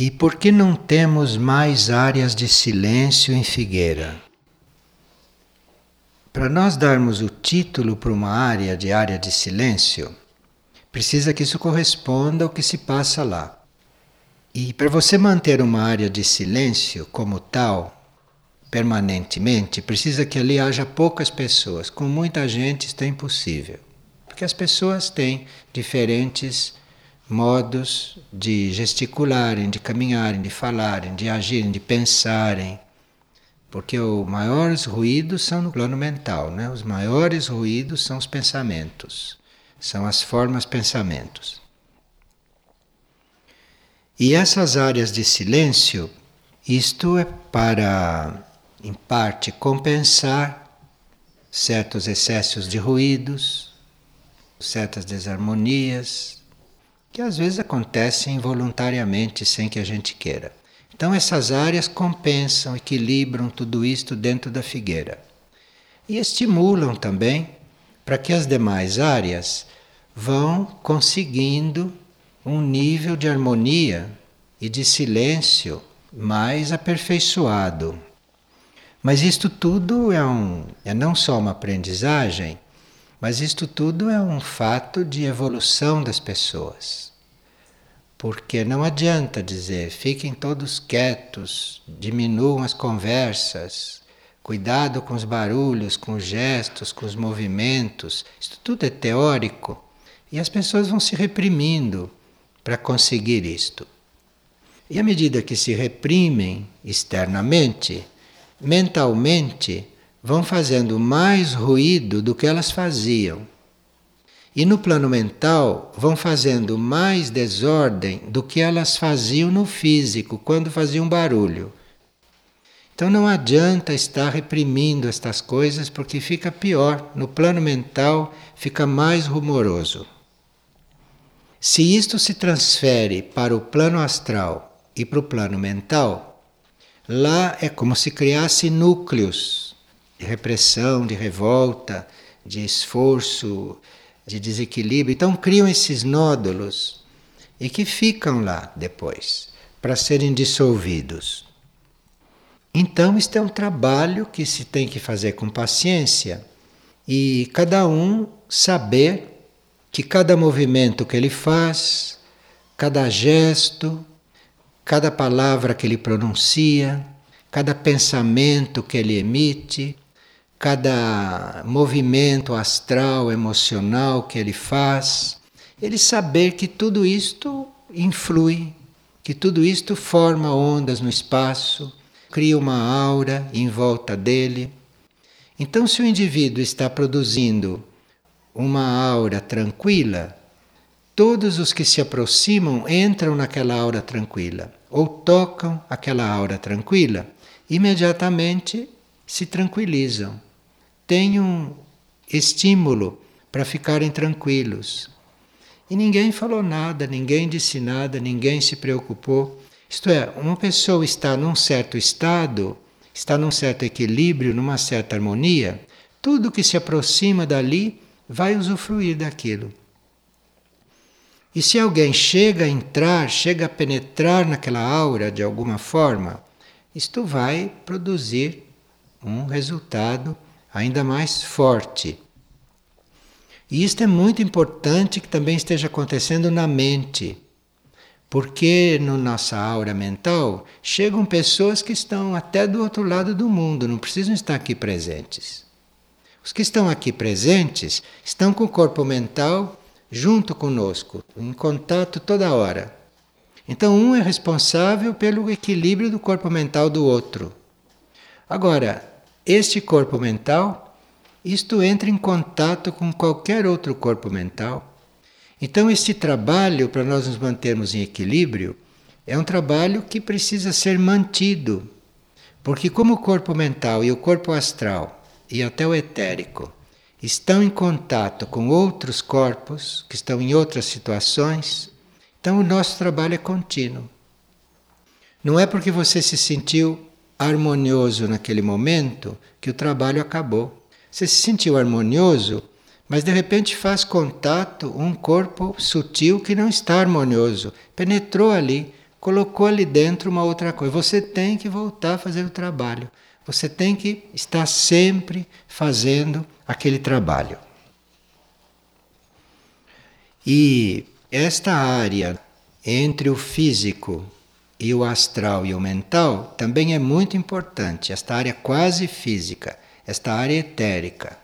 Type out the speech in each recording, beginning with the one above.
E por que não temos mais áreas de silêncio em Figueira? Para nós darmos o título para uma área de área de silêncio, precisa que isso corresponda ao que se passa lá. E para você manter uma área de silêncio como tal, permanentemente, precisa que ali haja poucas pessoas. Com muita gente, isso é impossível. Porque as pessoas têm diferentes modos de gesticularem, de caminharem, de falarem, de agirem, de pensarem. Porque os maiores ruídos são no plano mental, né? Os maiores ruídos são os pensamentos, são as formas pensamentos. E essas áreas de silêncio, isto é para, em parte, compensar certos excessos de ruídos, certas desarmonias, que às vezes acontecem involuntariamente sem que a gente queira. Então essas áreas compensam, equilibram tudo isto dentro da figueira. E estimulam também para que as demais áreas vão conseguindo um nível de harmonia e de silêncio mais aperfeiçoado. Mas isto tudo é, um, é não só uma aprendizagem, mas isto tudo é um fato de evolução das pessoas. Porque não adianta dizer, fiquem todos quietos, diminuam as conversas, cuidado com os barulhos, com os gestos, com os movimentos. Isto tudo é teórico e as pessoas vão se reprimindo para conseguir isto. E à medida que se reprimem externamente, mentalmente vão fazendo mais ruído do que elas faziam. E no plano mental vão fazendo mais desordem do que elas faziam no físico, quando faziam barulho. Então não adianta estar reprimindo estas coisas porque fica pior. No plano mental fica mais rumoroso. Se isto se transfere para o plano astral e para o plano mental, lá é como se criasse núcleos de repressão, de revolta, de esforço, de desequilíbrio. Então criam esses nódulos e que ficam lá depois para serem dissolvidos. Então, isto é um trabalho que se tem que fazer com paciência e cada um saber que cada movimento que ele faz, cada gesto, cada palavra que ele pronuncia, cada pensamento que ele emite, cada movimento astral, emocional que ele faz, ele saber que tudo isto influi, que tudo isto forma ondas no espaço, cria uma aura em volta dele. Então, se o indivíduo está produzindo uma aura tranquila, todos os que se aproximam entram naquela aura tranquila ou tocam aquela aura tranquila, imediatamente se tranquilizam tenham estímulo para ficarem tranquilos. E ninguém falou nada, ninguém disse nada, ninguém se preocupou. Isto é, uma pessoa está num certo estado, está num certo equilíbrio, numa certa harmonia, tudo que se aproxima dali vai usufruir daquilo. E se alguém chega a entrar, chega a penetrar naquela aura de alguma forma, isto vai produzir um resultado ainda mais forte. E isto é muito importante que também esteja acontecendo na mente, porque na no nossa aura mental chegam pessoas que estão até do outro lado do mundo, não precisam estar aqui presentes. Os que estão aqui presentes estão com o corpo mental junto conosco, em contato toda hora. Então, um é responsável pelo equilíbrio do corpo mental do outro. Agora, este corpo mental, isto entra em contato com qualquer outro corpo mental. Então, este trabalho para nós nos mantermos em equilíbrio é um trabalho que precisa ser mantido. Porque, como o corpo mental e o corpo astral e até o etérico estão em contato com outros corpos que estão em outras situações, então o nosso trabalho é contínuo. Não é porque você se sentiu harmonioso naquele momento que o trabalho acabou. Você se sentiu harmonioso, mas de repente faz contato um corpo sutil que não está harmonioso, penetrou ali, colocou ali dentro uma outra coisa. Você tem que voltar a fazer o trabalho. Você tem que estar sempre fazendo aquele trabalho. E esta área entre o físico e o astral e o mental também é muito importante, esta área quase física, esta área etérica.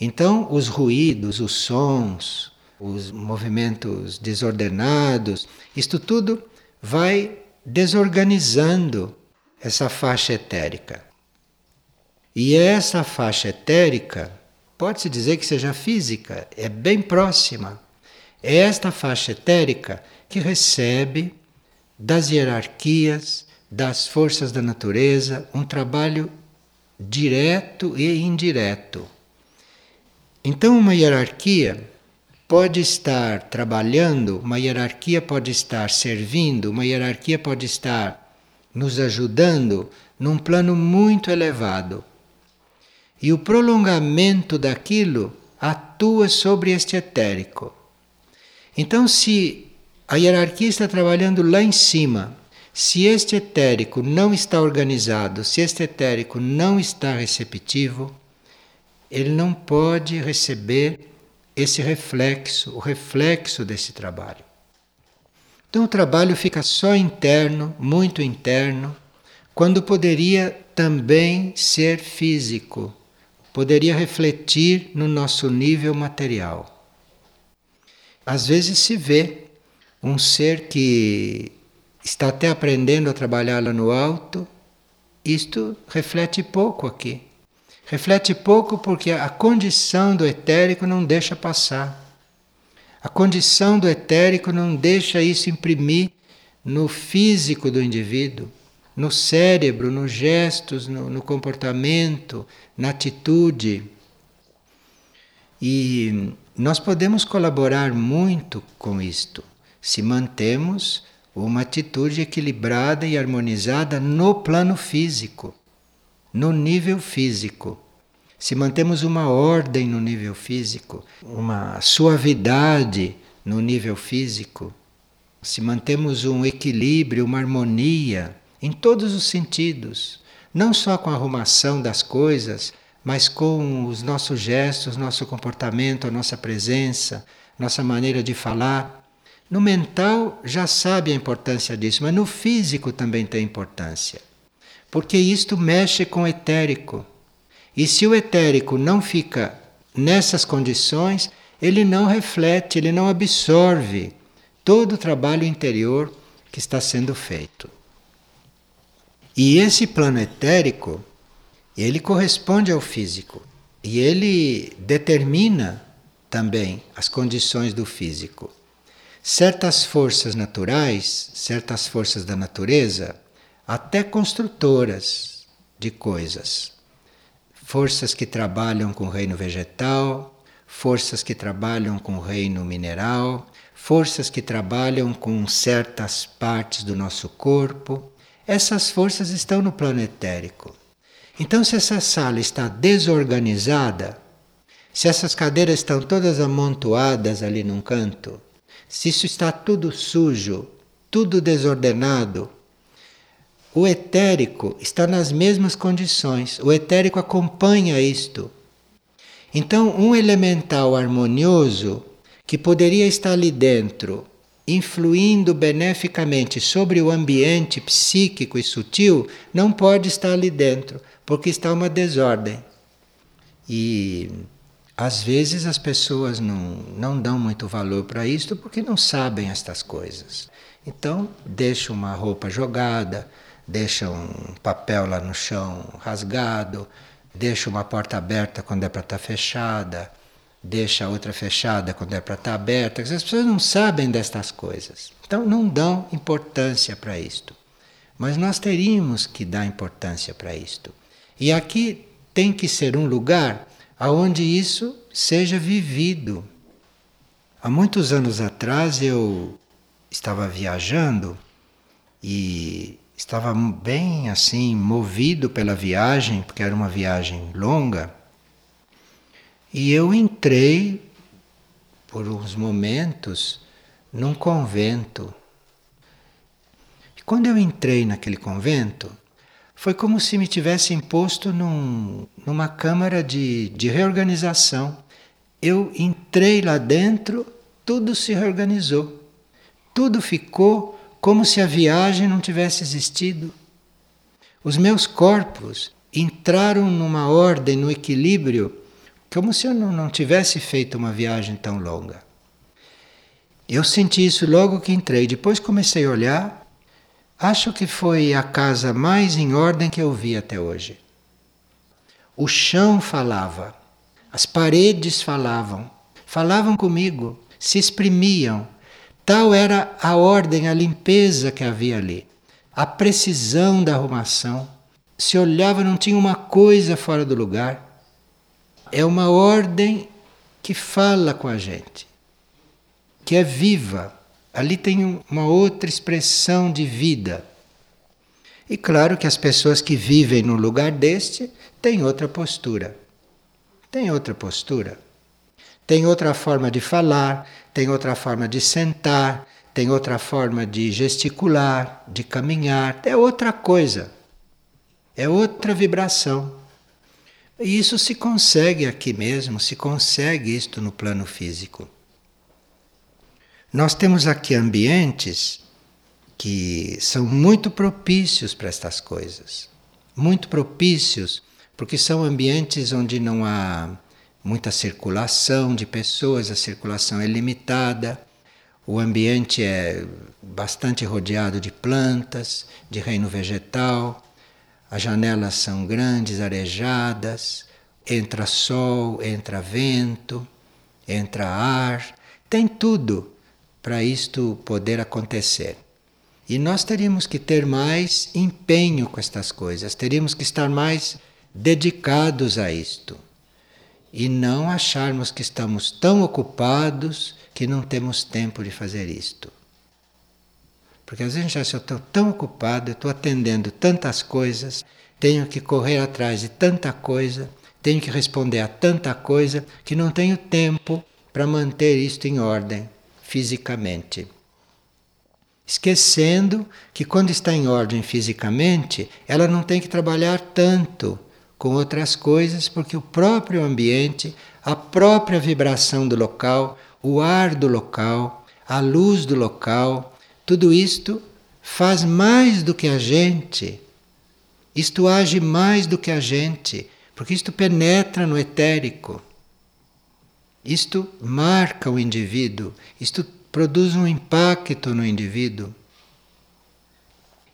Então, os ruídos, os sons, os movimentos desordenados, isto tudo vai desorganizando essa faixa etérica. E essa faixa etérica pode-se dizer que seja física, é bem próxima. É esta faixa etérica que recebe das hierarquias, das forças da natureza, um trabalho direto e indireto. Então, uma hierarquia pode estar trabalhando, uma hierarquia pode estar servindo, uma hierarquia pode estar nos ajudando num plano muito elevado. E o prolongamento daquilo atua sobre este etérico. Então, se a hierarquia está trabalhando lá em cima, se este etérico não está organizado, se este etérico não está receptivo, ele não pode receber esse reflexo, o reflexo desse trabalho. Então o trabalho fica só interno, muito interno, quando poderia também ser físico, poderia refletir no nosso nível material. Às vezes se vê um ser que está até aprendendo a trabalhar lá no alto, isto reflete pouco aqui. Reflete pouco porque a condição do etérico não deixa passar. A condição do etérico não deixa isso imprimir no físico do indivíduo, no cérebro, nos gestos, no, no comportamento, na atitude. E nós podemos colaborar muito com isto se mantemos uma atitude equilibrada e harmonizada no plano físico no nível físico. Se mantemos uma ordem no nível físico, uma suavidade no nível físico, se mantemos um equilíbrio, uma harmonia em todos os sentidos, não só com a arrumação das coisas, mas com os nossos gestos, nosso comportamento, a nossa presença, nossa maneira de falar. No mental já sabe a importância disso, mas no físico também tem importância porque isto mexe com o etérico. E se o etérico não fica nessas condições, ele não reflete, ele não absorve todo o trabalho interior que está sendo feito. E esse plano etérico, ele corresponde ao físico e ele determina também as condições do físico. Certas forças naturais, certas forças da natureza, até construtoras de coisas. Forças que trabalham com o reino vegetal, forças que trabalham com o reino mineral, forças que trabalham com certas partes do nosso corpo. Essas forças estão no plano etérico. Então, se essa sala está desorganizada, se essas cadeiras estão todas amontoadas ali num canto, se isso está tudo sujo, tudo desordenado, o etérico está nas mesmas condições, o etérico acompanha isto. Então, um elemental harmonioso que poderia estar ali dentro, influindo beneficamente sobre o ambiente psíquico e sutil, não pode estar ali dentro, porque está uma desordem. E às vezes as pessoas não, não dão muito valor para isto porque não sabem estas coisas. Então, deixa uma roupa jogada, deixa um papel lá no chão rasgado, deixa uma porta aberta quando é para estar tá fechada, deixa a outra fechada quando é para estar tá aberta. As pessoas não sabem destas coisas, então não dão importância para isto. Mas nós teríamos que dar importância para isto. E aqui tem que ser um lugar aonde isso seja vivido. Há muitos anos atrás eu estava viajando e estava bem assim, movido pela viagem, porque era uma viagem longa. E eu entrei por uns momentos num convento. Quando eu entrei naquele convento, foi como se me tivessem posto num, numa câmara de, de reorganização. Eu entrei lá dentro, tudo se reorganizou. Tudo ficou como se a viagem não tivesse existido. Os meus corpos entraram numa ordem, no equilíbrio, como se eu não, não tivesse feito uma viagem tão longa. Eu senti isso logo que entrei. Depois comecei a olhar. Acho que foi a casa mais em ordem que eu vi até hoje. O chão falava, as paredes falavam, falavam comigo, se exprimiam. Tal era a ordem, a limpeza que havia ali, a precisão da arrumação. Se olhava, não tinha uma coisa fora do lugar. É uma ordem que fala com a gente que é viva. Ali tem uma outra expressão de vida. E claro que as pessoas que vivem no lugar deste têm outra postura. Tem outra postura. Tem outra forma de falar, tem outra forma de sentar, tem outra forma de gesticular, de caminhar, é outra coisa. É outra vibração. E isso se consegue aqui mesmo, se consegue isto no plano físico. Nós temos aqui ambientes que são muito propícios para estas coisas. Muito propícios, porque são ambientes onde não há muita circulação de pessoas, a circulação é limitada, o ambiente é bastante rodeado de plantas, de reino vegetal, as janelas são grandes, arejadas, entra sol, entra vento, entra ar, tem tudo para isto poder acontecer. E nós teríamos que ter mais empenho com estas coisas, teríamos que estar mais dedicados a isto. E não acharmos que estamos tão ocupados que não temos tempo de fazer isto. Porque às vezes já estou tão ocupado, estou atendendo tantas coisas, tenho que correr atrás de tanta coisa, tenho que responder a tanta coisa, que não tenho tempo para manter isto em ordem fisicamente. Esquecendo que quando está em ordem fisicamente, ela não tem que trabalhar tanto com outras coisas, porque o próprio ambiente, a própria vibração do local, o ar do local, a luz do local, tudo isto faz mais do que a gente. Isto age mais do que a gente, porque isto penetra no etérico. Isto marca o indivíduo, isto produz um impacto no indivíduo.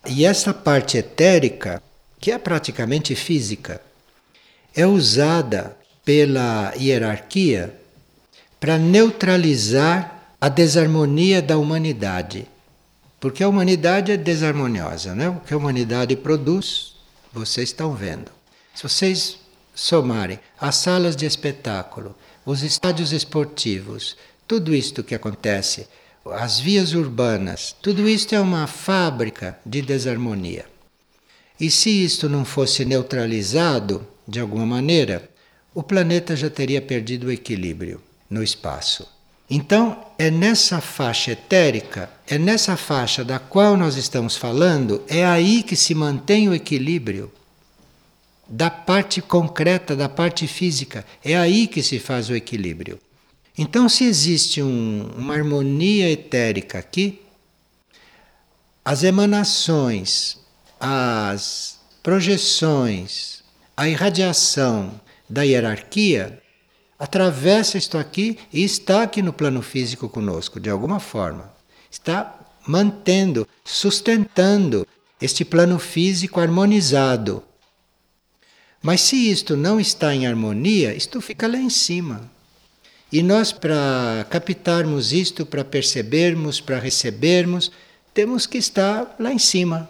E essa parte etérica, que é praticamente física, é usada pela hierarquia para neutralizar a desarmonia da humanidade. Porque a humanidade é desarmoniosa, né? O que a humanidade produz, vocês estão vendo. Se vocês somarem as salas de espetáculo, os estádios esportivos, tudo isto que acontece, as vias urbanas, tudo isto é uma fábrica de desarmonia. E se isto não fosse neutralizado de alguma maneira, o planeta já teria perdido o equilíbrio no espaço. Então, é nessa faixa etérica, é nessa faixa da qual nós estamos falando, é aí que se mantém o equilíbrio da parte concreta, da parte física. É aí que se faz o equilíbrio. Então, se existe um, uma harmonia etérica aqui, as emanações, as projeções, a irradiação da hierarquia atravessa isto aqui e está aqui no plano físico conosco, de alguma forma. Está mantendo, sustentando este plano físico harmonizado mas se isto não está em harmonia, isto fica lá em cima. E nós, para captarmos isto, para percebermos, para recebermos, temos que estar lá em cima.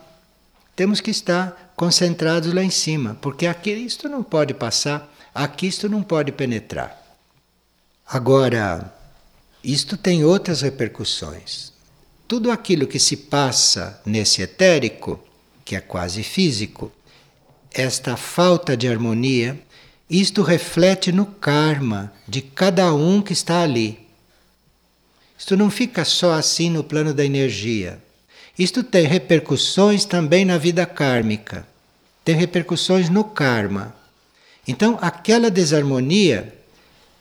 Temos que estar concentrados lá em cima, porque aqui isto não pode passar, aqui isto não pode penetrar. Agora, isto tem outras repercussões. Tudo aquilo que se passa nesse etérico, que é quase físico, esta falta de harmonia, isto reflete no karma de cada um que está ali. Isto não fica só assim no plano da energia. Isto tem repercussões também na vida kármica, tem repercussões no karma. Então, aquela desarmonia,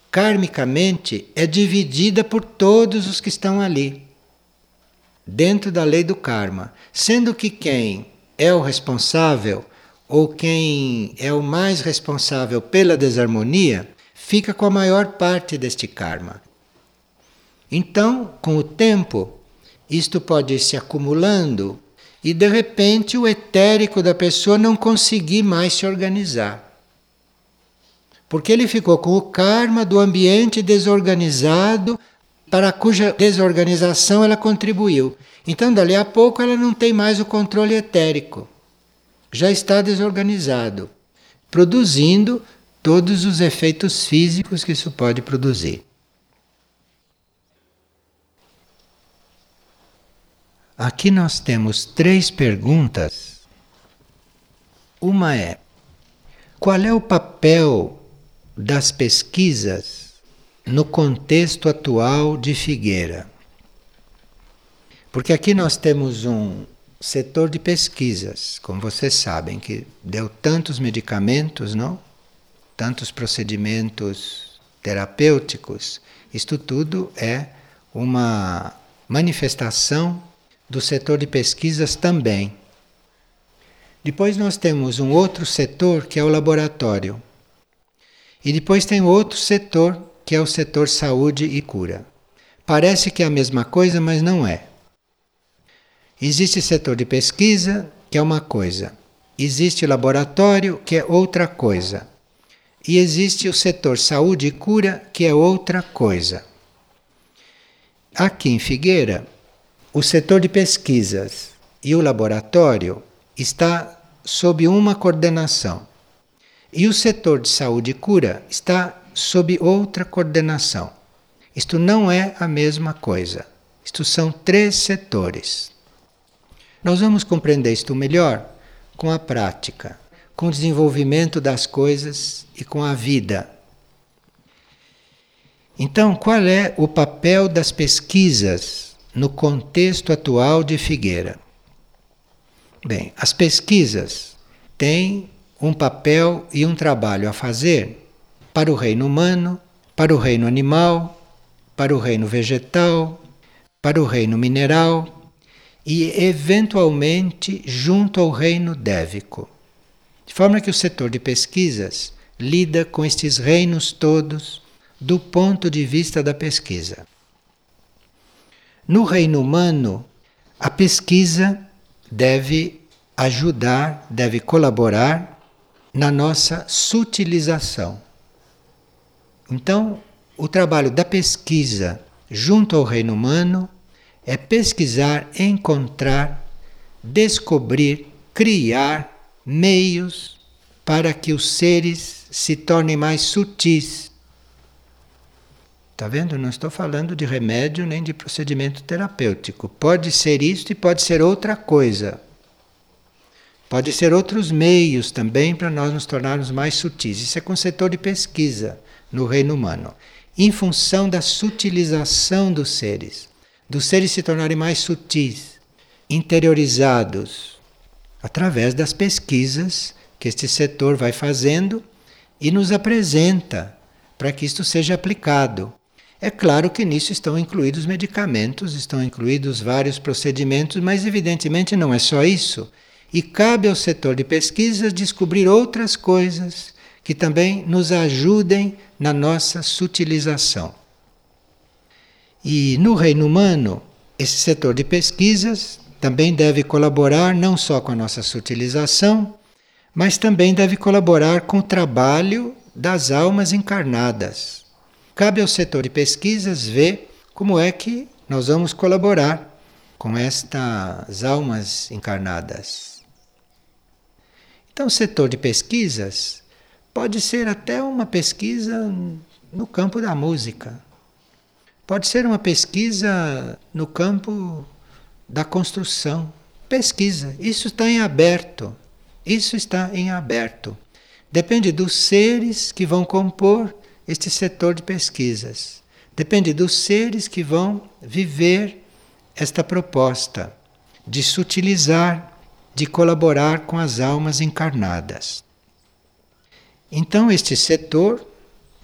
karmicamente, é dividida por todos os que estão ali, dentro da lei do karma. Sendo que quem é o responsável, ou quem é o mais responsável pela desarmonia, fica com a maior parte deste karma. Então, com o tempo, isto pode ir se acumulando e de repente o etérico da pessoa não conseguir mais se organizar. Porque ele ficou com o karma do ambiente desorganizado para cuja desorganização ela contribuiu. Então, dali a pouco, ela não tem mais o controle etérico. Já está desorganizado, produzindo todos os efeitos físicos que isso pode produzir. Aqui nós temos três perguntas. Uma é: qual é o papel das pesquisas no contexto atual de Figueira? Porque aqui nós temos um setor de pesquisas, como vocês sabem, que deu tantos medicamentos, não? Tantos procedimentos terapêuticos. Isto tudo é uma manifestação do setor de pesquisas também. Depois nós temos um outro setor que é o laboratório. E depois tem outro setor que é o setor saúde e cura. Parece que é a mesma coisa, mas não é. Existe setor de pesquisa, que é uma coisa. Existe laboratório, que é outra coisa. E existe o setor saúde e cura, que é outra coisa. Aqui em Figueira, o setor de pesquisas e o laboratório está sob uma coordenação. E o setor de saúde e cura está sob outra coordenação. Isto não é a mesma coisa. Isto são três setores. Nós vamos compreender isto melhor com a prática, com o desenvolvimento das coisas e com a vida. Então, qual é o papel das pesquisas no contexto atual de Figueira? Bem, as pesquisas têm um papel e um trabalho a fazer para o reino humano, para o reino animal, para o reino vegetal, para o reino mineral e, eventualmente, junto ao reino dévico. De forma que o setor de pesquisas lida com estes reinos todos do ponto de vista da pesquisa. No reino humano, a pesquisa deve ajudar, deve colaborar na nossa sutilização. Então, o trabalho da pesquisa junto ao reino humano é pesquisar, encontrar, descobrir, criar meios para que os seres se tornem mais sutis Está vendo? Não estou falando de remédio nem de procedimento terapêutico. Pode ser isto e pode ser outra coisa. Pode ser outros meios também para nós nos tornarmos mais sutis. Isso é com o setor de pesquisa no reino humano. Em função da sutilização dos seres, dos seres se tornarem mais sutis, interiorizados, através das pesquisas que este setor vai fazendo e nos apresenta para que isto seja aplicado. É claro que nisso estão incluídos medicamentos, estão incluídos vários procedimentos, mas evidentemente não é só isso. E cabe ao setor de pesquisas descobrir outras coisas que também nos ajudem na nossa sutilização. E no reino humano, esse setor de pesquisas também deve colaborar não só com a nossa sutilização, mas também deve colaborar com o trabalho das almas encarnadas. Cabe ao setor de pesquisas ver como é que nós vamos colaborar com estas almas encarnadas. Então, o setor de pesquisas pode ser até uma pesquisa no campo da música, pode ser uma pesquisa no campo da construção. Pesquisa, isso está em aberto. Isso está em aberto. Depende dos seres que vão compor este setor de pesquisas. Depende dos seres que vão viver esta proposta. de sutilizar, de colaborar com as almas encarnadas. Então, este setor,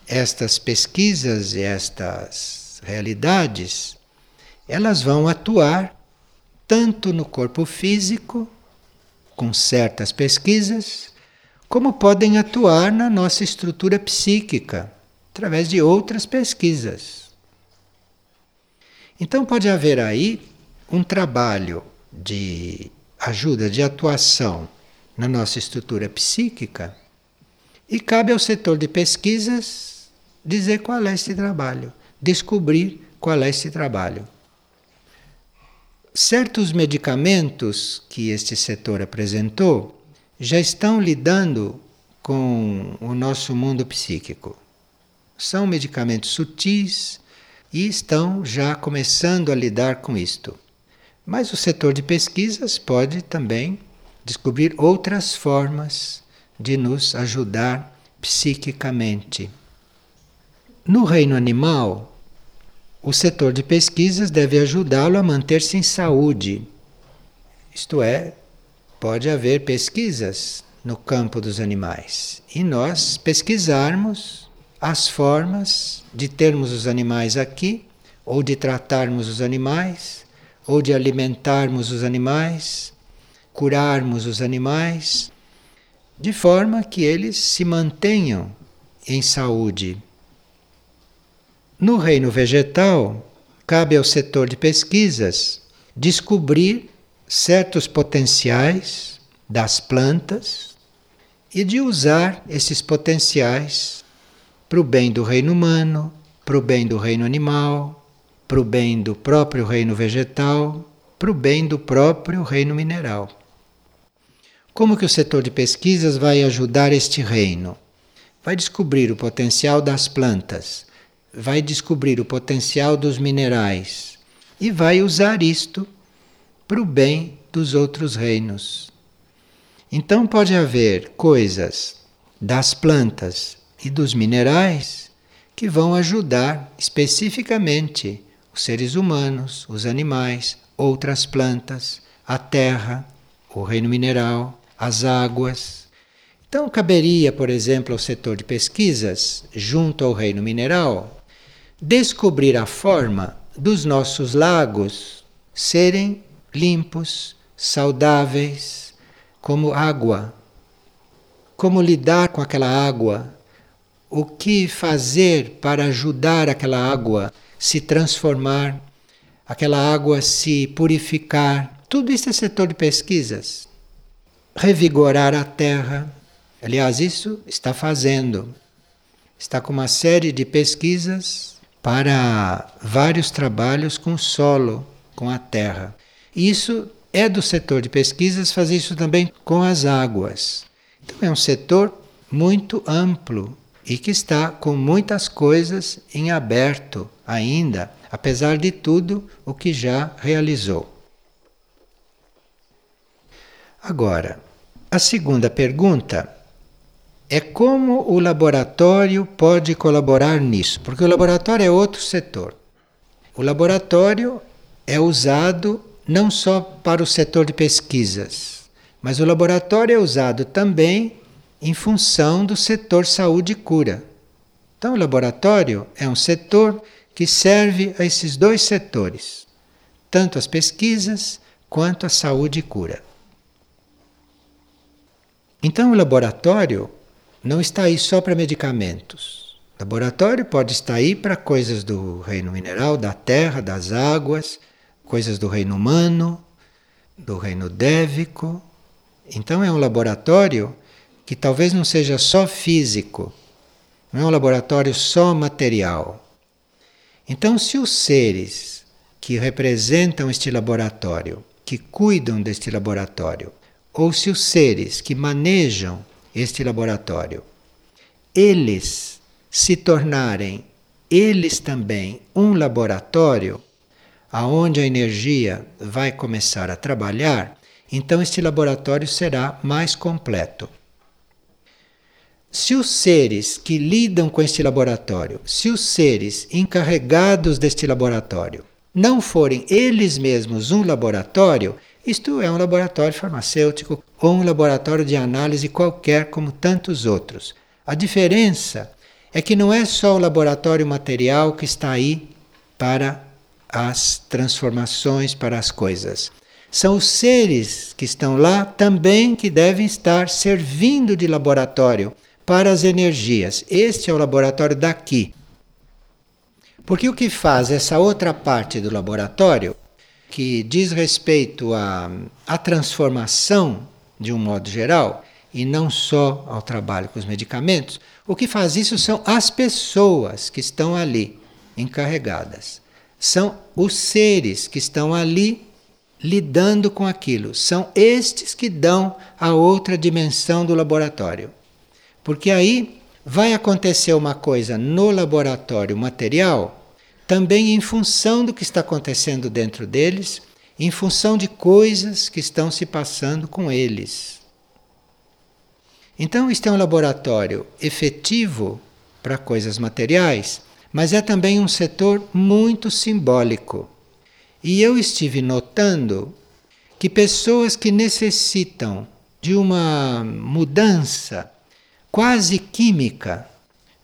estas pesquisas e estas realidades, elas vão atuar tanto no corpo físico, com certas pesquisas, como podem atuar na nossa estrutura psíquica, através de outras pesquisas. Então, pode haver aí um trabalho de ajuda, de atuação na nossa estrutura psíquica, e cabe ao setor de pesquisas dizer qual é esse trabalho, descobrir qual é esse trabalho. Certos medicamentos que este setor apresentou já estão lidando com o nosso mundo psíquico. São medicamentos sutis e estão já começando a lidar com isto. Mas o setor de pesquisas pode também descobrir outras formas de nos ajudar psiquicamente. No reino animal, o setor de pesquisas deve ajudá-lo a manter-se em saúde. Isto é, pode haver pesquisas no campo dos animais e nós pesquisarmos as formas de termos os animais aqui, ou de tratarmos os animais, ou de alimentarmos os animais, curarmos os animais, de forma que eles se mantenham em saúde. No reino vegetal, cabe ao setor de pesquisas descobrir certos potenciais das plantas e de usar esses potenciais para o bem do reino humano, para o bem do reino animal, para o bem do próprio reino vegetal, para o bem do próprio reino mineral. Como que o setor de pesquisas vai ajudar este reino? Vai descobrir o potencial das plantas vai descobrir o potencial dos minerais e vai usar isto para o bem dos outros reinos. Então pode haver coisas das plantas e dos minerais que vão ajudar especificamente os seres humanos, os animais, outras plantas, a terra, o reino mineral, as águas. Então caberia, por exemplo, ao setor de pesquisas, junto ao reino mineral, descobrir a forma dos nossos lagos serem limpos, saudáveis, como água. Como lidar com aquela água? O que fazer para ajudar aquela água se transformar, aquela água se purificar? Tudo isso é setor de pesquisas. Revigorar a terra. Aliás, isso está fazendo. Está com uma série de pesquisas para vários trabalhos com o solo, com a terra. Isso é do setor de pesquisas fazer isso também com as águas. Então é um setor muito amplo e que está com muitas coisas em aberto ainda, apesar de tudo o que já realizou. Agora, a segunda pergunta é como o laboratório pode colaborar nisso, porque o laboratório é outro setor. O laboratório é usado não só para o setor de pesquisas, mas o laboratório é usado também em função do setor saúde e cura. Então, o laboratório é um setor que serve a esses dois setores, tanto as pesquisas quanto a saúde e cura. Então, o laboratório não está aí só para medicamentos. O laboratório pode estar aí para coisas do reino mineral, da terra, das águas, coisas do reino humano, do reino dévico. Então é um laboratório que talvez não seja só físico, não é um laboratório só material. Então, se os seres que representam este laboratório, que cuidam deste laboratório, ou se os seres que manejam este laboratório, eles se tornarem eles também um laboratório aonde a energia vai começar a trabalhar, então este laboratório será mais completo. Se os seres que lidam com este laboratório, se os seres encarregados deste laboratório não forem eles mesmos um laboratório, Isto é um laboratório farmacêutico ou um laboratório de análise qualquer, como tantos outros. A diferença é que não é só o laboratório material que está aí para as transformações, para as coisas. São os seres que estão lá também que devem estar servindo de laboratório para as energias. Este é o laboratório daqui. Porque o que faz essa outra parte do laboratório, que diz respeito à, transformação de um modo geral, e não só ao trabalho com os medicamentos, o que faz isso são as pessoas que estão ali encarregadas. São os seres que estão ali lidando com aquilo. São estes que dão a outra dimensão do laboratório. Porque aí vai acontecer uma coisa no laboratório material, também em função do que está acontecendo dentro deles, em função de coisas que estão se passando com eles. Então, isto é um laboratório efetivo para coisas materiais, mas é também um setor muito simbólico. E eu estive notando que pessoas que necessitam de uma mudança quase química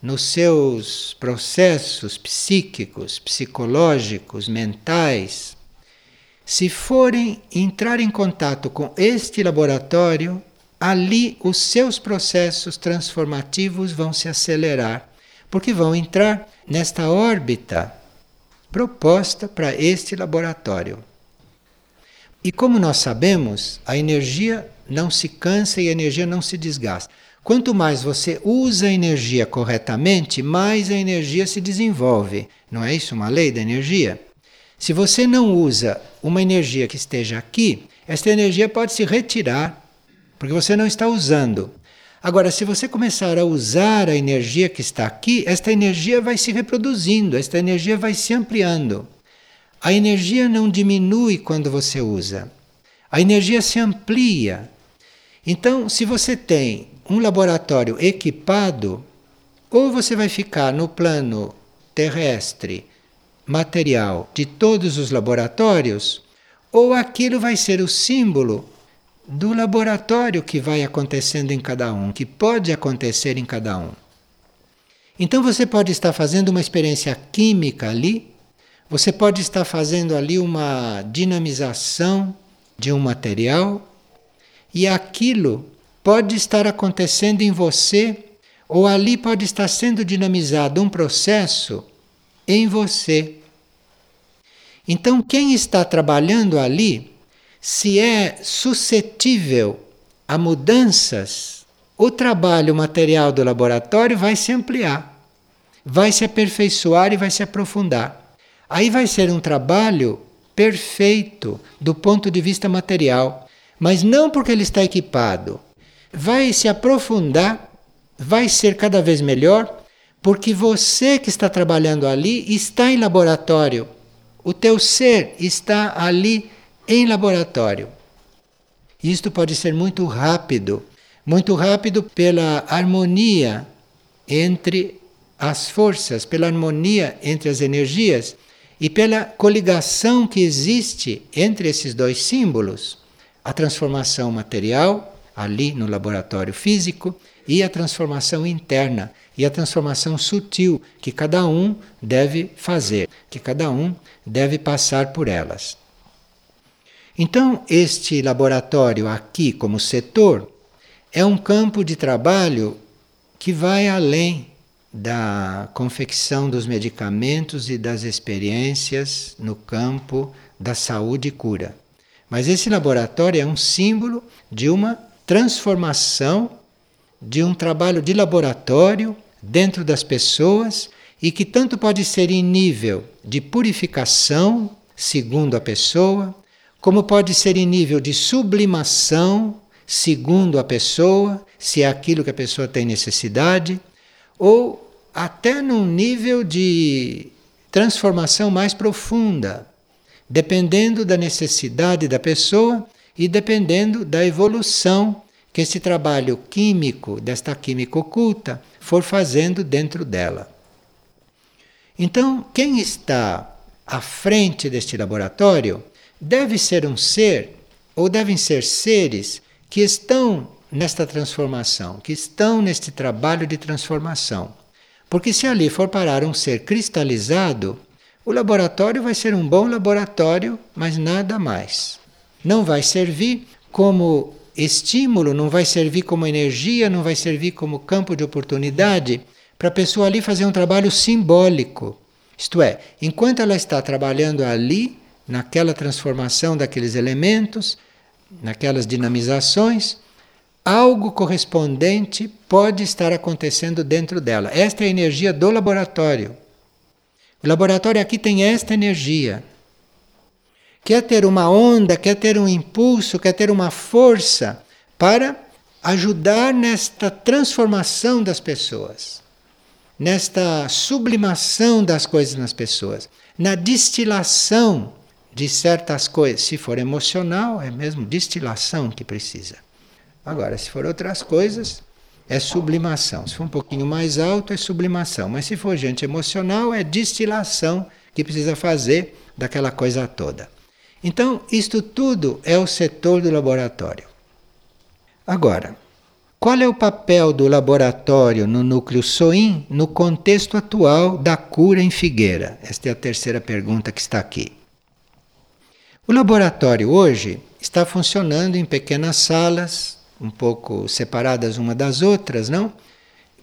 nos seus processos psíquicos, psicológicos, mentais, se forem entrar em contato com este laboratório, ali os seus processos transformativos vão se acelerar, porque vão entrar nesta órbita proposta para este laboratório. E como nós sabemos, a energia não se cansa e a energia não se desgasta. Quanto mais você usa a energia corretamente, mais a energia se desenvolve. Não é isso uma lei da energia? Se você não usa uma energia que esteja aqui, esta energia pode se retirar, porque você não está usando. Agora, se você começar a usar a energia que está aqui, esta energia vai se reproduzindo, esta energia vai se ampliando. A energia não diminui quando você usa, a energia se amplia. Então, se você tem um laboratório equipado, ou você vai ficar no plano terrestre, material de todos os laboratórios, ou aquilo vai ser o símbolo do laboratório que vai acontecendo em cada um, que pode acontecer em cada um. Então você pode estar fazendo uma experiência química ali, você pode estar fazendo ali uma dinamização de um material, e aquilo pode estar acontecendo em você, ou ali pode estar sendo dinamizado um processo em você. Então, quem está trabalhando ali, se é suscetível a mudanças, o trabalho material do laboratório vai se ampliar, vai se aperfeiçoar e vai se aprofundar. Aí vai ser um trabalho perfeito do ponto de vista material, mas não porque ele está equipado, vai se aprofundar, vai ser cada vez melhor, porque você que está trabalhando ali está em laboratório. O teu ser está ali em laboratório. Isto pode ser muito rápido, muito rápido pela harmonia entre as forças, pela harmonia entre as energias e pela coligação que existe entre esses dois símbolos, a transformação material ali no laboratório físico e a transformação interna e a transformação sutil que cada um deve fazer, que cada um deve passar por elas. Então, este laboratório aqui, como setor, é um campo de trabalho que vai além da confecção dos medicamentos e das experiências no campo da saúde e cura. Mas esse laboratório é um símbolo de uma transformação de um trabalho de laboratório dentro das pessoas e que tanto pode ser em nível de purificação, segundo a pessoa, como pode ser em nível de sublimação, segundo a pessoa, se é aquilo que a pessoa tem necessidade, ou até num nível de transformação mais profunda, dependendo da necessidade da pessoa e dependendo da evolução que esse trabalho químico, desta química oculta, for fazendo dentro dela. Então, quem está à frente deste laboratório deve ser um ser ou devem ser seres que estão nesta transformação, que estão neste trabalho de transformação. Porque se ali for parar um ser cristalizado, o laboratório vai ser um bom laboratório, mas nada mais. Não vai servir como estímulo, não vai servir como energia, não vai servir como campo de oportunidade para a pessoa ali fazer um trabalho simbólico. Isto é, enquanto ela está trabalhando ali, naquela transformação daqueles elementos, naquelas dinamizações, algo correspondente pode estar acontecendo dentro dela. Esta é a energia do laboratório. O laboratório aqui tem esta energia. Quer ter uma onda, quer ter um impulso, quer ter uma força para ajudar nesta transformação das pessoas, nesta sublimação das coisas nas pessoas, na destilação de certas coisas. Se for emocional, é mesmo destilação que precisa. Agora, se for outras coisas, é sublimação. Se for um pouquinho mais alto, é sublimação. Mas se for gente emocional, é destilação que precisa fazer daquela coisa toda. Então, isto tudo é o setor do laboratório. Agora, qual é o papel do laboratório no núcleo SOIM no contexto atual da cura em Figueira? Esta é a terceira pergunta que está aqui. O laboratório hoje está funcionando em pequenas salas, um pouco separadas uma das outras, não?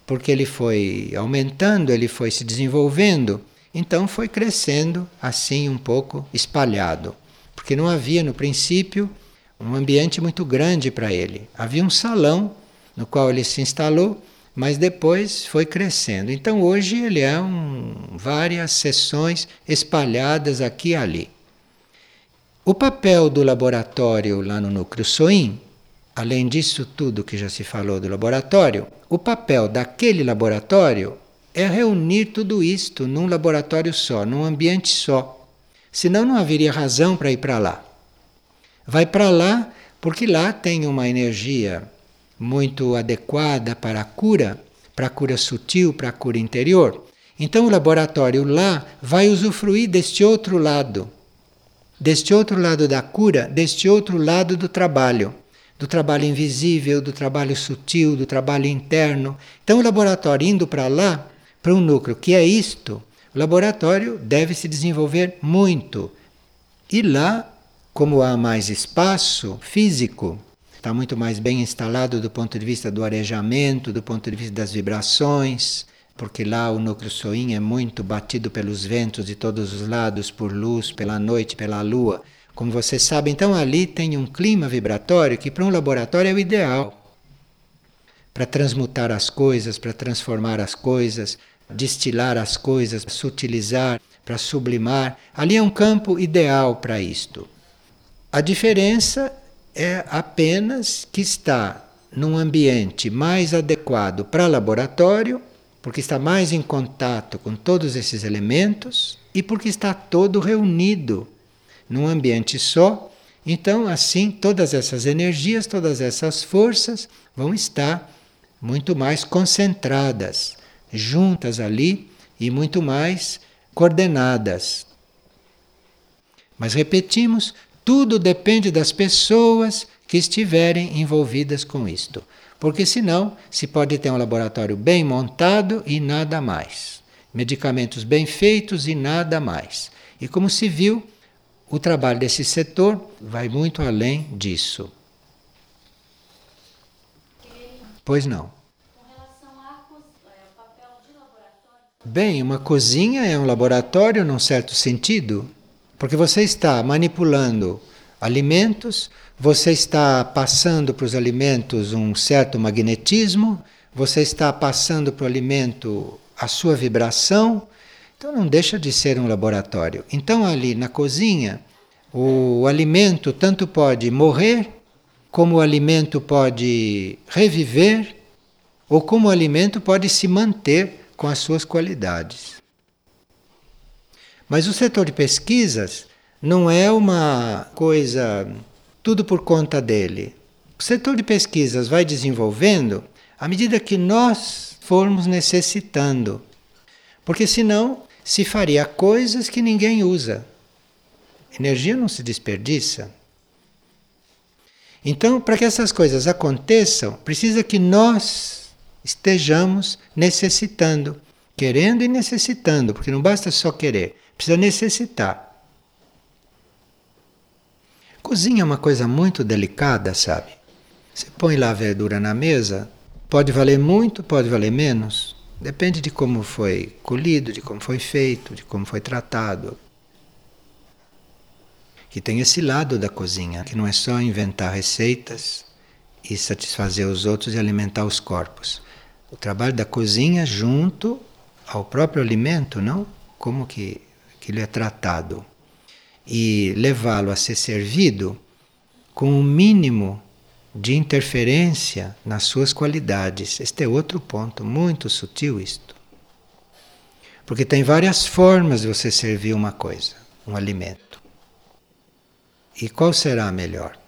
Porque ele foi aumentando, ele foi se desenvolvendo, então foi crescendo assim um pouco espalhado. Porque não havia no princípio um ambiente muito grande para ele. Havia um salão no qual ele se instalou, mas depois foi crescendo. Então hoje ele é um, várias sessões espalhadas aqui e ali. O papel do laboratório lá no núcleo SOIM, além disso tudo que já se falou do laboratório, o papel daquele laboratório é reunir tudo isto num laboratório só, num ambiente só. Senão não haveria razão para ir para lá. Vai para lá porque lá tem uma energia muito adequada para a cura, para a cura sutil, para a cura interior. Então o laboratório lá vai usufruir deste outro lado deste outro lado da cura, deste outro lado do trabalho, do trabalho invisível, do trabalho sutil, do trabalho interno. Então, o laboratório indo para lá, para um núcleo que é isto, laboratório deve se desenvolver muito. E lá, como há mais espaço físico, está muito mais bem instalado do ponto de vista do arejamento, do ponto de vista das vibrações, porque lá o núcleo Soin é muito batido pelos ventos de todos os lados, por luz, pela noite, pela lua. Como você sabe, então ali tem um clima vibratório que para um laboratório é o ideal. Para transmutar as coisas, para transformar as coisas, destilar as coisas, sutilizar, para sublimar. Ali é um campo ideal para isto. A diferença é apenas que está num ambiente mais adequado para laboratório porque está mais em contato com todos esses elementos e porque está todo reunido num ambiente só. Então, assim, todas essas energias, todas essas forças vão estar muito mais concentradas, juntas ali e muito mais coordenadas. Mas repetimos, tudo depende das pessoas que estiverem envolvidas com isto porque senão se pode ter um laboratório bem montado e nada mais. Medicamentos bem feitos e nada mais. E como se viu, o trabalho desse setor vai muito além disso. Pois não. Bem, uma cozinha é um laboratório num certo sentido, porque você está manipulando alimentos, você está passando para os alimentos um certo magnetismo, você está passando para o alimento a sua vibração, então não deixa de ser um laboratório. Então, ali na cozinha, o alimento tanto pode morrer, como o alimento pode reviver, ou como o alimento pode se manter com as suas qualidades. Mas o setor de pesquisas não é uma coisa tudo por conta dele. O setor de pesquisas vai desenvolvendo à medida que nós formos necessitando. Porque senão se faria coisas que ninguém usa. Energia não se desperdiça. Então, para que essas coisas aconteçam, precisa que nós estejamos necessitando, querendo e necessitando, porque não basta só querer, precisa necessitar. Cozinha é uma coisa muito delicada, sabe? Você põe lá a verdura na mesa, pode valer muito, pode valer menos. Depende de como foi colhido, de como foi feito, de como foi tratado. Que tem esse lado da cozinha, que não é só inventar receitas e satisfazer os outros e alimentar os corpos. O trabalho da cozinha junto ao próprio alimento, não? Como que aquilo é tratado e levá-lo a ser servido com o mínimo de interferência nas suas qualidades. Este é outro ponto, muito sutil isto. Porque tem várias formas de você servir uma coisa, um alimento. E qual será a melhor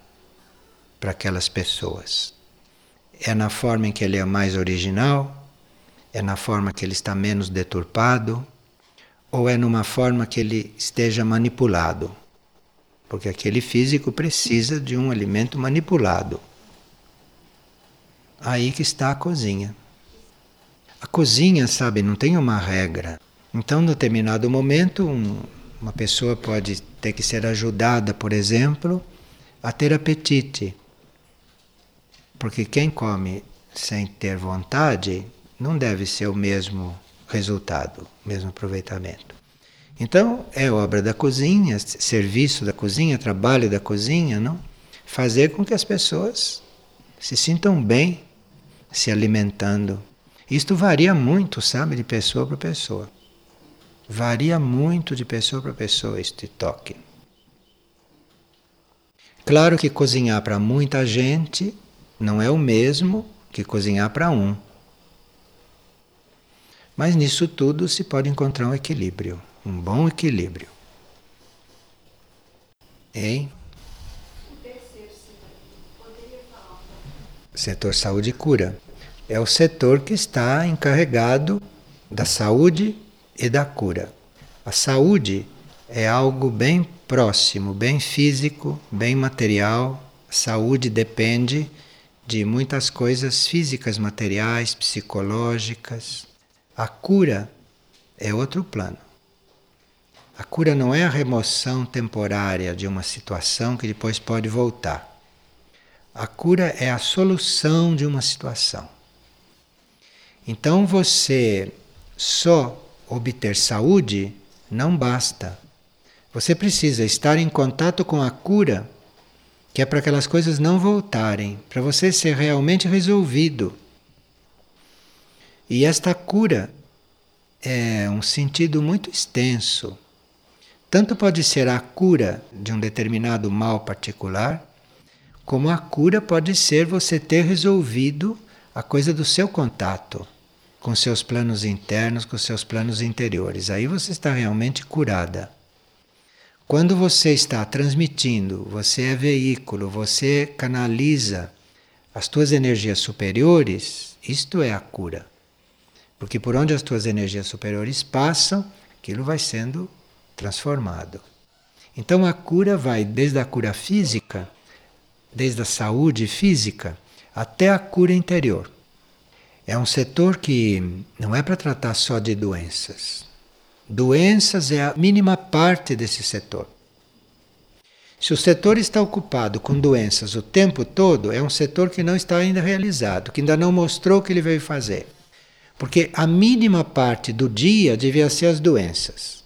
para aquelas pessoas? É na forma em que ele é mais original? É na forma que ele está menos deturpado? ou é numa forma que ele esteja manipulado? Porque aquele físico precisa de um alimento manipulado. Aí que está a cozinha. A cozinha, sabe, não tem uma regra. Então, em determinado momento, um, uma pessoa pode ter que ser ajudada, por exemplo, a ter apetite. Porque quem come sem ter vontade não deve ser o mesmo resultado, mesmo aproveitamento. Então, é obra da cozinha, serviço da cozinha, trabalho da cozinha, não? Fazer com que as pessoas se sintam bem se alimentando. Isto varia muito, sabe, de pessoa para pessoa. Varia muito de pessoa para pessoa este toque. Claro que cozinhar para muita gente não é o mesmo que cozinhar para um. Mas nisso tudo se pode encontrar um equilíbrio, um bom equilíbrio. Hein? Setor saúde e cura. É o setor que está encarregado da saúde e da cura. A saúde é algo bem próximo, bem físico, bem material. A saúde depende de muitas coisas físicas, materiais, psicológicas. A cura é outro plano. A cura não é a remoção temporária de uma situação que depois pode voltar. A cura é a solução de uma situação. Então você só obter saúde não basta. Você precisa estar em contato com a cura, que é para aquelas coisas não voltarem, para você ser realmente resolvido. E esta cura é um sentido muito extenso. Tanto pode ser a cura de um determinado mal particular, como a cura pode ser você ter resolvido a coisa do seu contato com seus planos internos, com seus planos interiores. Aí você está realmente curada. Quando você está transmitindo, você é veículo, você canaliza as tuas energias superiores, isto é a cura. Porque por onde as tuas energias superiores passam, aquilo vai sendo transformado. Então a cura vai desde a cura física, desde a saúde física, até a cura interior. É um setor que não é para tratar só de doenças. Doenças é a mínima parte desse setor. Se o setor está ocupado com doenças o tempo todo, é um setor que não está ainda realizado, que ainda não mostrou o que ele veio fazer. Porque a mínima parte do dia devia ser as doenças.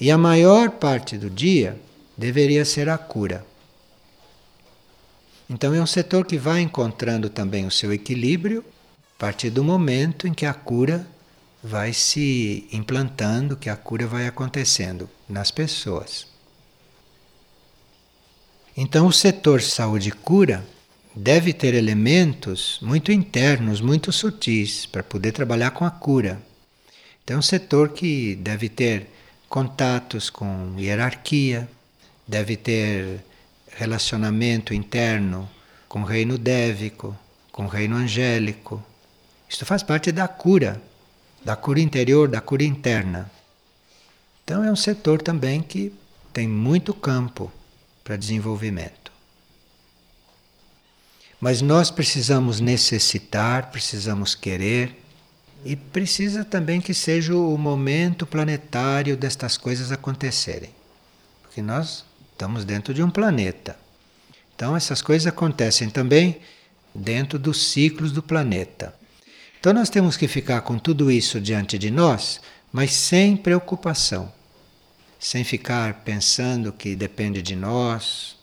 E a maior parte do dia deveria ser a cura. Então é um setor que vai encontrando também o seu equilíbrio a partir do momento em que a cura vai se implantando, que a cura vai acontecendo nas pessoas. Então o setor saúde e cura deve ter elementos muito internos, muito sutis, para poder trabalhar com a cura. Então, é um setor que deve ter contatos com hierarquia, deve ter relacionamento interno com o reino dévico, com o reino angélico. Isto faz parte da cura, da cura interior, da cura interna. Então, é um setor também que tem muito campo para desenvolvimento. Mas nós precisamos necessitar, precisamos querer e precisa também que seja o momento planetário destas coisas acontecerem. Porque nós estamos dentro de um planeta. Então essas coisas acontecem também dentro dos ciclos do planeta. Então nós temos que ficar com tudo isso diante de nós, mas sem preocupação, sem ficar pensando que depende de nós,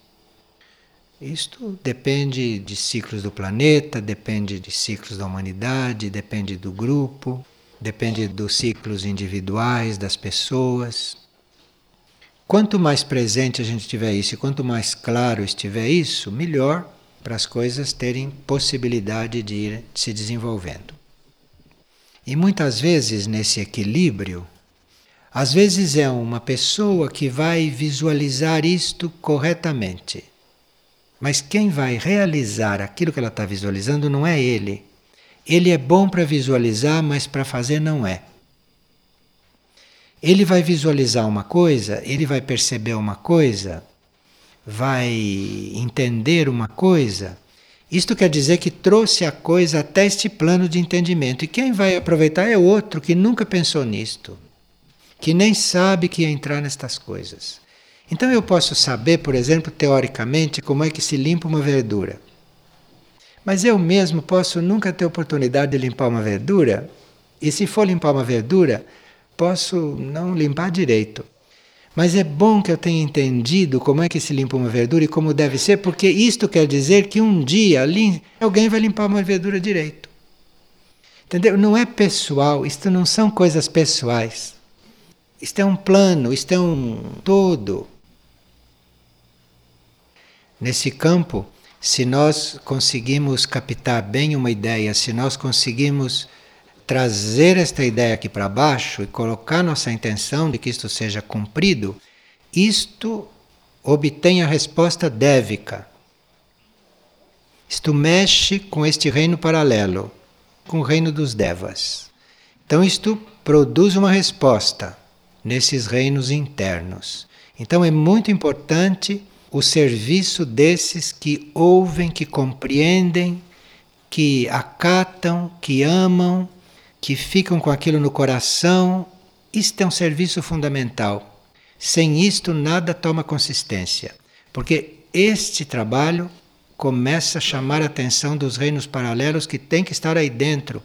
isto depende de ciclos do planeta, depende de ciclos da humanidade, depende do grupo, depende dos ciclos individuais das pessoas. Quanto mais presente a gente tiver isso e quanto mais claro estiver isso, melhor para as coisas terem possibilidade de ir se desenvolvendo. E muitas vezes nesse equilíbrio, às vezes é uma pessoa que vai visualizar isto corretamente mas quem vai realizar aquilo que ela está visualizando não é ele. Ele é bom para visualizar, mas para fazer não é. Ele vai visualizar uma coisa, ele vai perceber uma coisa, vai entender uma coisa. Isto quer dizer que trouxe a coisa até este plano de entendimento. E quem vai aproveitar é outro que nunca pensou nisto, que nem sabe que ia entrar nestas coisas. Então eu posso saber, por exemplo, teoricamente, como é que se limpa uma verdura. Mas eu mesmo posso nunca ter oportunidade de limpar uma verdura, e se for limpar uma verdura, posso não limpar direito. Mas é bom que eu tenha entendido como é que se limpa uma verdura e como deve ser, porque isto quer dizer que um dia alguém vai limpar uma verdura direito. Entendeu? Não é pessoal, isto não são coisas pessoais. Isto é um plano, isto é um todo. Nesse campo, se nós conseguimos captar bem uma ideia, se nós conseguimos trazer esta ideia aqui para baixo e colocar nossa intenção de que isto seja cumprido, isto obtém a resposta dévica. Isto mexe com este reino paralelo, com o reino dos devas. Então, isto produz uma resposta nesses reinos internos. Então, é muito importante o serviço desses que ouvem, que compreendem, que acatam, que amam, que ficam com aquilo no coração. Isto é um serviço fundamental. Sem isto, nada toma consistência, porque este trabalho começa a chamar a atenção dos reinos paralelos que tem que estar aí dentro.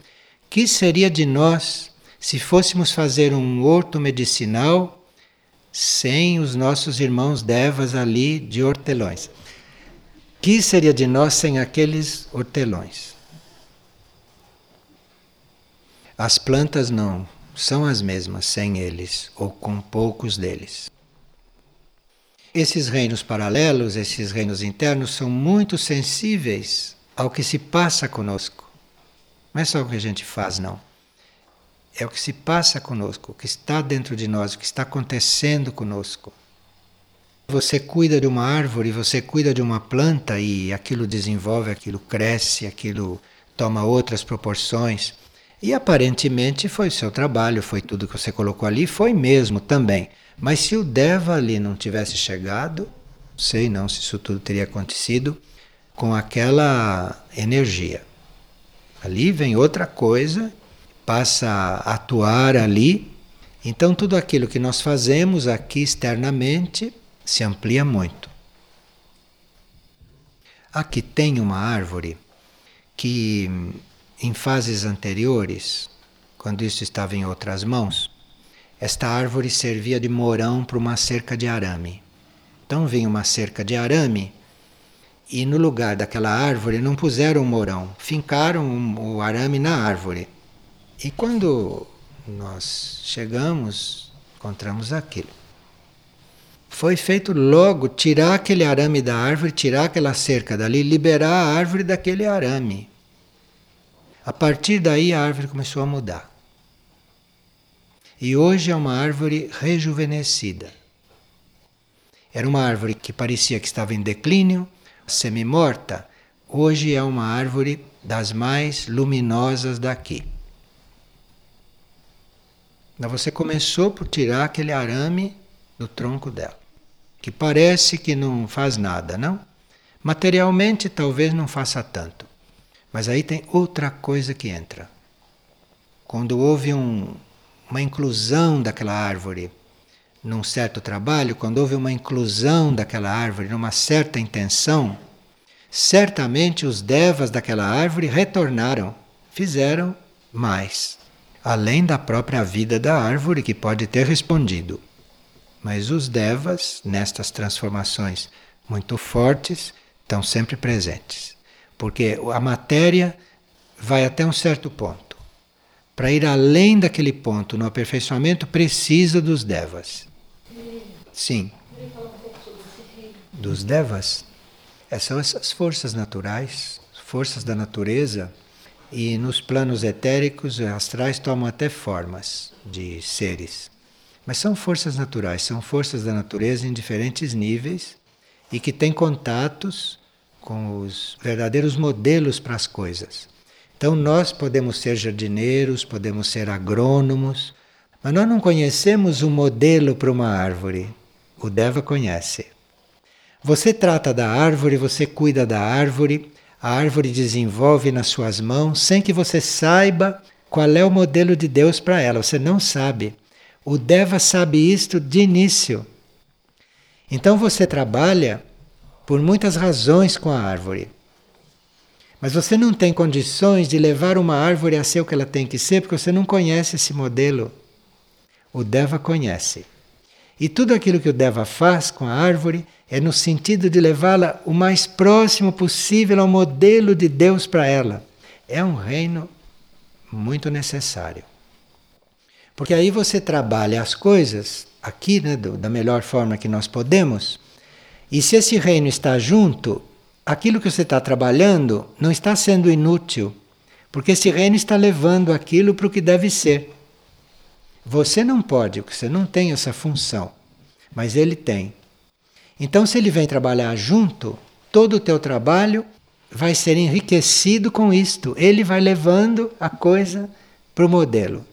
Que seria de nós se fôssemos fazer um horto medicinal sem os nossos irmãos devas ali de hortelões. Que seria de nós sem aqueles hortelões? As plantas não são as mesmas sem eles ou com poucos deles. Esses reinos paralelos, esses reinos internos, são muito sensíveis ao que se passa conosco. Não é só o que a gente faz, não é o que se passa conosco, o que está dentro de nós, o que está acontecendo conosco. Você cuida de uma árvore, você cuida de uma planta e aquilo desenvolve, aquilo cresce, aquilo toma outras proporções. E aparentemente foi seu trabalho, foi tudo que você colocou ali, foi mesmo também. Mas se o Deva ali não tivesse chegado, sei não se isso tudo teria acontecido com aquela energia. Ali vem outra coisa passa a atuar ali. Então, tudo aquilo que nós fazemos aqui externamente se amplia muito. Aqui tem uma árvore que, em fases anteriores, quando isso estava em outras mãos, esta árvore servia de morão para uma cerca de arame. Então vinha uma cerca de arame e no lugar daquela árvore não puseram o morão, fincaram o arame na árvore. E quando nós chegamos, encontramos aquilo. Foi feito logo tirar aquele arame da árvore, tirar aquela cerca dali, liberar a árvore daquele arame. A partir daí a árvore começou a mudar. E hoje é uma árvore rejuvenescida. Era uma árvore que parecia que estava em declínio, semi-morta. Hoje é uma árvore das mais luminosas daqui. Você começou por tirar aquele arame do tronco dela, que parece que não faz nada, não? Materialmente, talvez não faça tanto. Mas aí tem outra coisa que entra. Quando houve um, uma inclusão daquela árvore num certo trabalho, quando houve uma inclusão daquela árvore numa certa intenção, certamente os devas daquela árvore retornaram, fizeram mais, além da própria vida da árvore que pode ter respondido. Mas os devas, nestas transformações muito fortes, estão sempre presentes. Porque a matéria vai até um certo ponto. Para ir além daquele ponto no aperfeiçoamento, precisa dos devas. Sim. Dos devas? É, são essas forças naturais, forças da natureza, e nos planos etéricos, astrais, tomam até formas de seres. Mas são forças naturais, são forças da natureza em diferentes níveis e que têm contatos com os verdadeiros modelos para as coisas. Então nós podemos ser jardineiros, podemos ser agrônomos, mas nós não conhecemos o modelo para uma árvore. O Deva conhece. Você trata da árvore, você cuida da árvore, a árvore desenvolve nas suas mãos sem que você saiba qual é o modelo de Deus para ela. Você não sabe. O Deva sabe isto de início. Então você trabalha por muitas razões com a árvore. Mas você não tem condições de levar uma árvore a ser o que ela tem que ser porque você não conhece esse modelo. O Deva conhece. E tudo aquilo que o Deva faz com a árvore é no sentido de levá-la o mais próximo possível ao modelo de Deus para ela. É um reino muito necessário. Porque aí você trabalha as coisas aqui né, do, da melhor forma que nós podemos, e se esse reino está junto, aquilo que você está trabalhando não está sendo inútil, porque esse reino está levando aquilo para o que deve ser. Você não pode, porque você não tem essa função, mas ele tem. Então, se ele vem trabalhar junto, todo o teu trabalho vai ser enriquecido com isto. Ele vai levando a coisa para o modelo,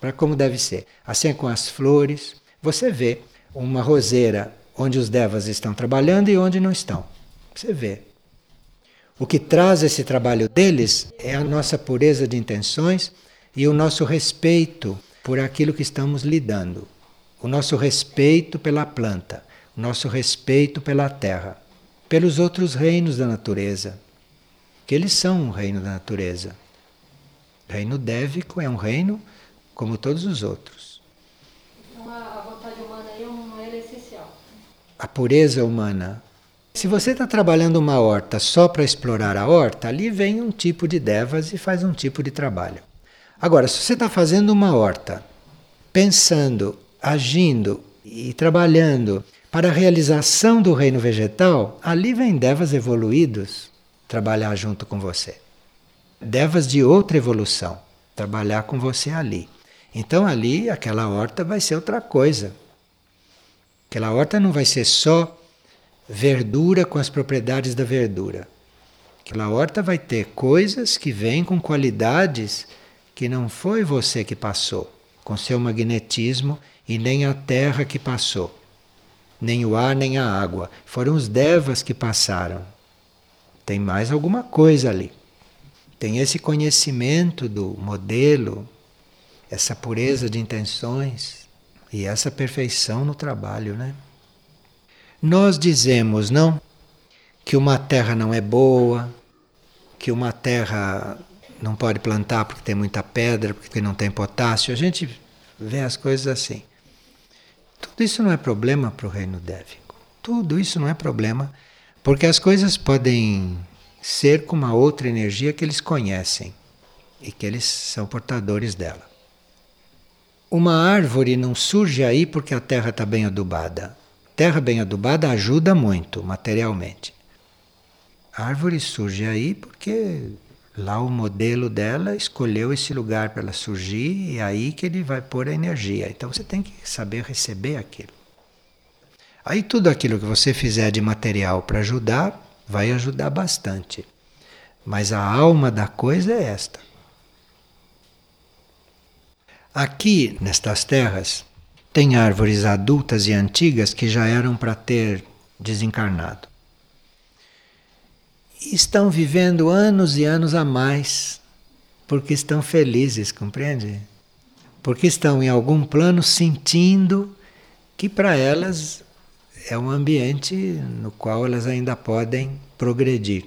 para como deve ser. Assim é com as flores. Você vê uma roseira onde os devas estão trabalhando e onde não estão. Você vê. O que traz esse trabalho deles é a nossa pureza de intenções e o nosso respeito por aquilo que estamos lidando, o nosso respeito pela planta, o nosso respeito pela terra, pelos outros reinos da natureza, que eles são um reino da natureza. O reino dévico é um reino como todos os outros. Então a vontade humana é um é essencial. A pureza humana. Se você está trabalhando uma horta só para explorar a horta, ali vem um tipo de devas e faz um tipo de trabalho. Agora, se você está fazendo uma horta, pensando, agindo e trabalhando para a realização do reino vegetal, ali vem devas evoluídos trabalhar junto com você. Devas de outra evolução trabalhar com você ali. Então ali aquela horta vai ser outra coisa. Aquela horta não vai ser só verdura com as propriedades da verdura. Aquela horta vai ter coisas que vêm com qualidades que não foi você que passou, com seu magnetismo e nem a terra que passou, nem o ar nem a água. Foram os devas que passaram. Tem mais alguma coisa ali. Tem esse conhecimento do modelo, essa pureza de intenções e essa perfeição no trabalho, né? Nós dizemos, não, que uma terra não é boa, que uma terra não pode plantar porque tem muita pedra, porque não tem potássio. A gente vê as coisas assim. Tudo isso não é problema para o reino dévico. Tudo isso não é problema, porque as coisas podem ser com uma outra energia que eles conhecem e que eles são portadores dela. Uma árvore não surge aí porque a terra está bem adubada. Terra bem adubada ajuda muito materialmente. A árvore surge aí porque Lá o modelo dela escolheu esse lugar para ela surgir e é aí que ele vai pôr a energia. Então você tem que saber receber aquilo. Aí tudo aquilo que você fizer de material para ajudar, vai ajudar bastante. Mas a alma da coisa é esta. Aqui, nestas terras, tem árvores adultas e antigas que já eram para ter desencarnado. estão vivendo anos e anos a mais porque estão felizes, compreende? Porque estão em algum plano sentindo que para elas é um ambiente no qual elas ainda podem progredir.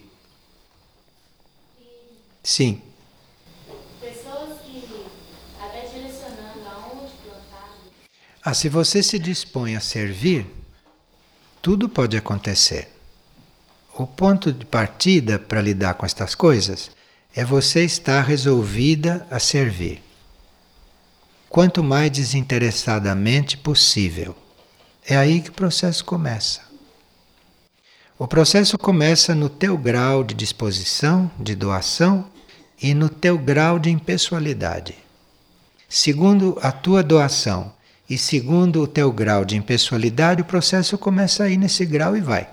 Sim. Pessoas que, até direcionando aonde plantar. Ah, se você se dispõe a servir, tudo pode acontecer. O ponto de partida para lidar com estas coisas é você estar resolvida a servir. Quanto mais desinteressadamente possível. É aí que o processo começa. O processo começa no teu grau de disposição, de doação e no teu grau de impessoalidade. Segundo a tua doação e segundo o teu grau de impessoalidade, o processo começa aí nesse grau e vai.